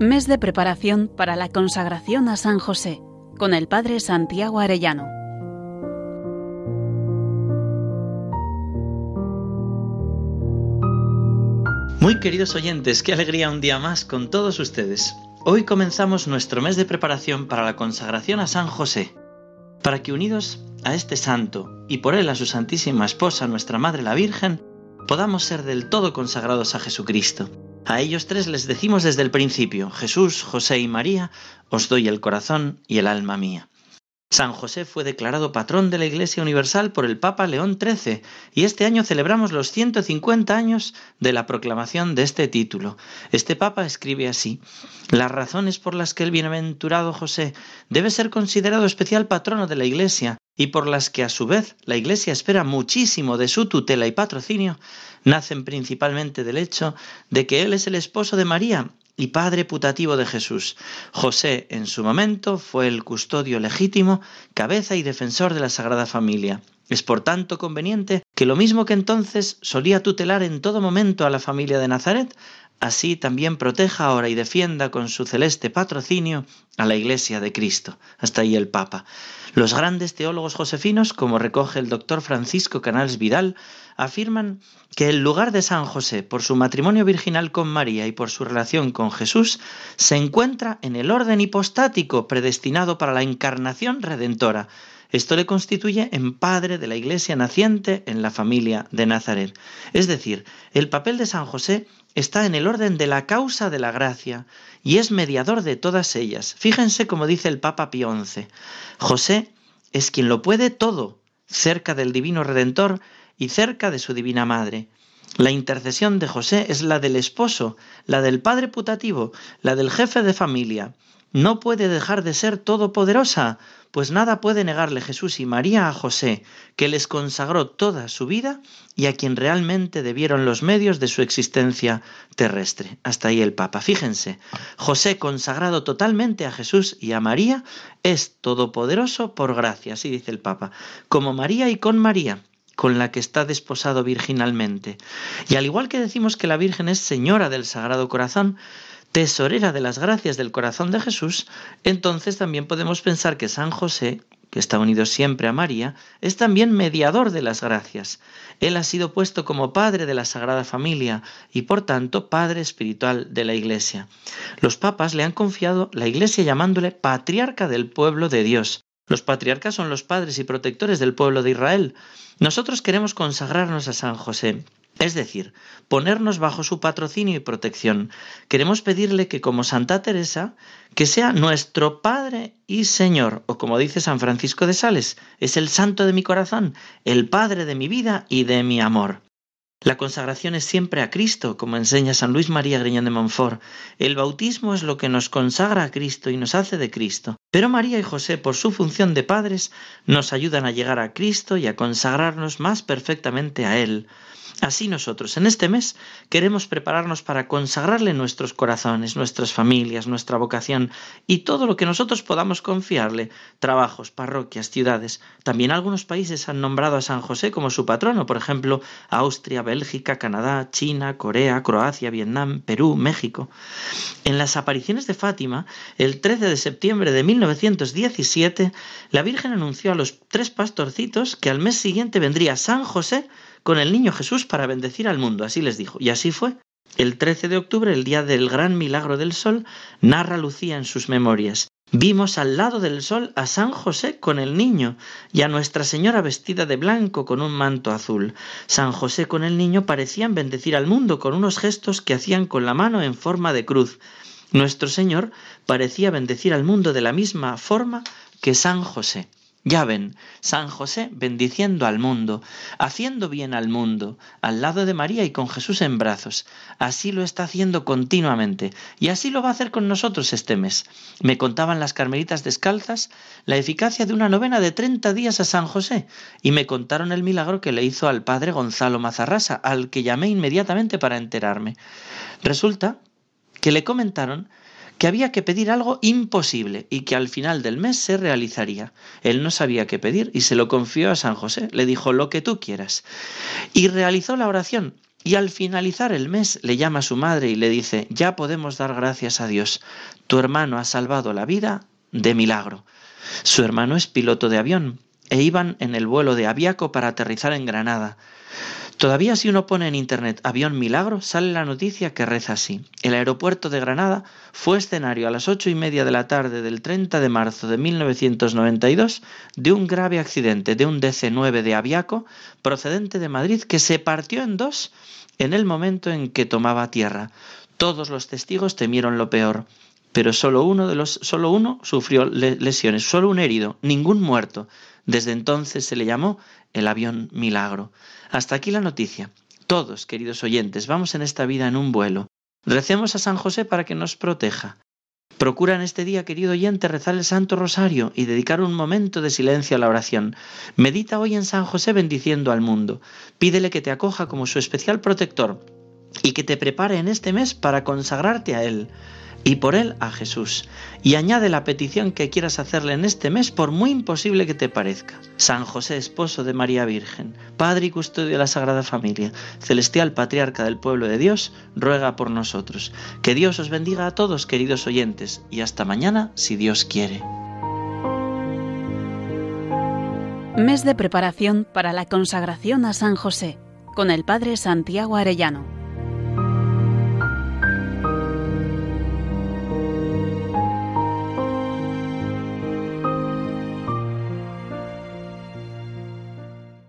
Mes de preparación para la consagración a San José con el Padre Santiago Arellano. Muy queridos oyentes, qué alegría un día más con todos ustedes. Hoy comenzamos nuestro mes de preparación para la consagración a San José, para que unidos a este santo y por él a su Santísima Esposa, nuestra Madre la Virgen, podamos ser del todo consagrados a Jesucristo. A ellos tres les decimos desde el principio, Jesús, José y María, os doy el corazón y el alma mía. San José fue declarado patrón de la Iglesia Universal por el Papa León XIII y este año celebramos los 150 años de la proclamación de este título. Este Papa escribe así, las razones por las que el bienaventurado José debe ser considerado especial patrono de la Iglesia y por las que a su vez la Iglesia espera muchísimo de su tutela y patrocinio, nacen principalmente del hecho de que Él es el esposo de María y padre putativo de Jesús. José, en su momento, fue el custodio legítimo, cabeza y defensor de la Sagrada Familia. Es por tanto conveniente que lo mismo que entonces solía tutelar en todo momento a la familia de Nazaret, así también proteja ahora y defienda con su celeste patrocinio a la Iglesia de Cristo. Hasta ahí el Papa. Los grandes teólogos josefinos, como recoge el doctor Francisco Canals Vidal, afirman que el lugar de San José, por su matrimonio virginal con María y por su relación con Jesús, se encuentra en el orden hipostático predestinado para la encarnación redentora. Esto le constituye en padre de la iglesia naciente en la familia de Nazaret. Es decir, el papel de San José está en el orden de la causa de la gracia y es mediador de todas ellas. Fíjense como dice el Papa Pío XI. José es quien lo puede todo, cerca del Divino Redentor y cerca de su Divina Madre. La intercesión de José es la del esposo, la del padre putativo, la del jefe de familia. No puede dejar de ser todopoderosa, pues nada puede negarle Jesús y María a José, que les consagró toda su vida y a quien realmente debieron los medios de su existencia terrestre. Hasta ahí el Papa. Fíjense, José consagrado totalmente a Jesús y a María es todopoderoso por gracia, así dice el Papa, como María y con María con la que está desposado virginalmente. Y al igual que decimos que la Virgen es Señora del Sagrado Corazón, tesorera de las gracias del corazón de Jesús, entonces también podemos pensar que San José, que está unido siempre a María, es también mediador de las gracias. Él ha sido puesto como padre de la Sagrada Familia y por tanto padre espiritual de la Iglesia. Los papas le han confiado la Iglesia llamándole patriarca del pueblo de Dios. Los patriarcas son los padres y protectores del pueblo de Israel. Nosotros queremos consagrarnos a San José, es decir, ponernos bajo su patrocinio y protección. Queremos pedirle que como Santa Teresa, que sea nuestro Padre y Señor, o como dice San Francisco de Sales, es el santo de mi corazón, el Padre de mi vida y de mi amor. La consagración es siempre a Cristo, como enseña San Luis María Griñón de Montfort. El bautismo es lo que nos consagra a Cristo y nos hace de Cristo. Pero María y José, por su función de padres, nos ayudan a llegar a Cristo y a consagrarnos más perfectamente a Él. Así nosotros en este mes queremos prepararnos para consagrarle nuestros corazones, nuestras familias, nuestra vocación y todo lo que nosotros podamos confiarle, trabajos, parroquias, ciudades. También algunos países han nombrado a San José como su patrono, por ejemplo, Austria, Bélgica, Canadá, China, Corea, Croacia, Vietnam, Perú, México. En las apariciones de Fátima, el 13 de septiembre de 1917, la Virgen anunció a los tres pastorcitos que al mes siguiente vendría San José con el niño Jesús para bendecir al mundo, así les dijo. Y así fue. El 13 de octubre, el día del gran milagro del sol, narra Lucía en sus memorias. Vimos al lado del sol a San José con el niño y a Nuestra Señora vestida de blanco con un manto azul. San José con el niño parecían bendecir al mundo con unos gestos que hacían con la mano en forma de cruz. Nuestro Señor parecía bendecir al mundo de la misma forma que San José. Ya ven, San José bendiciendo al mundo, haciendo bien al mundo, al lado de María y con Jesús en brazos. Así lo está haciendo continuamente y así lo va a hacer con nosotros este mes. Me contaban las carmelitas descalzas la eficacia de una novena de 30 días a San José y me contaron el milagro que le hizo al padre Gonzalo Mazarrasa, al que llamé inmediatamente para enterarme. Resulta que le comentaron que había que pedir algo imposible y que al final del mes se realizaría. Él no sabía qué pedir y se lo confió a San José. Le dijo lo que tú quieras. Y realizó la oración Y al finalizar el mes le llama a su madre y le dice, ya podemos dar gracias a Dios, tu hermano ha salvado la vida de milagro. Su hermano es piloto de avión e iban en el vuelo de Aviaco para aterrizar en Granada. Todavía si uno pone en internet avión milagro, sale la noticia que reza así. El aeropuerto de Granada fue escenario a las ocho y media de la tarde del 30 de marzo de 1992 de un grave accidente de un DC-9 de Aviaco procedente de Madrid que se partió en dos en el momento en que tomaba tierra. Todos los testigos temieron lo peor, pero solo uno de los solo uno sufrió lesiones, solo un herido, ningún muerto. Desde entonces se le llamó el avión milagro. Hasta aquí la noticia. Todos, queridos oyentes, vamos en esta vida en un vuelo. Recemos a San José para que nos proteja. Procura en este día, querido oyente, rezar el Santo Rosario y dedicar un momento de silencio a la oración. Medita hoy en San José bendiciendo al mundo. Pídele que te acoja como su especial protector y que te prepare en este mes para consagrarte a Él y por él a Jesús. Y añade la petición que quieras hacerle en este mes, por muy imposible que te parezca. San José, esposo de María Virgen, Padre y custodio de la Sagrada Familia, celestial patriarca del pueblo de Dios, ruega por nosotros. Que Dios os bendiga a todos, queridos oyentes, y hasta mañana, si Dios quiere. Mes de preparación para la consagración a San José, con el Padre Santiago Arellano.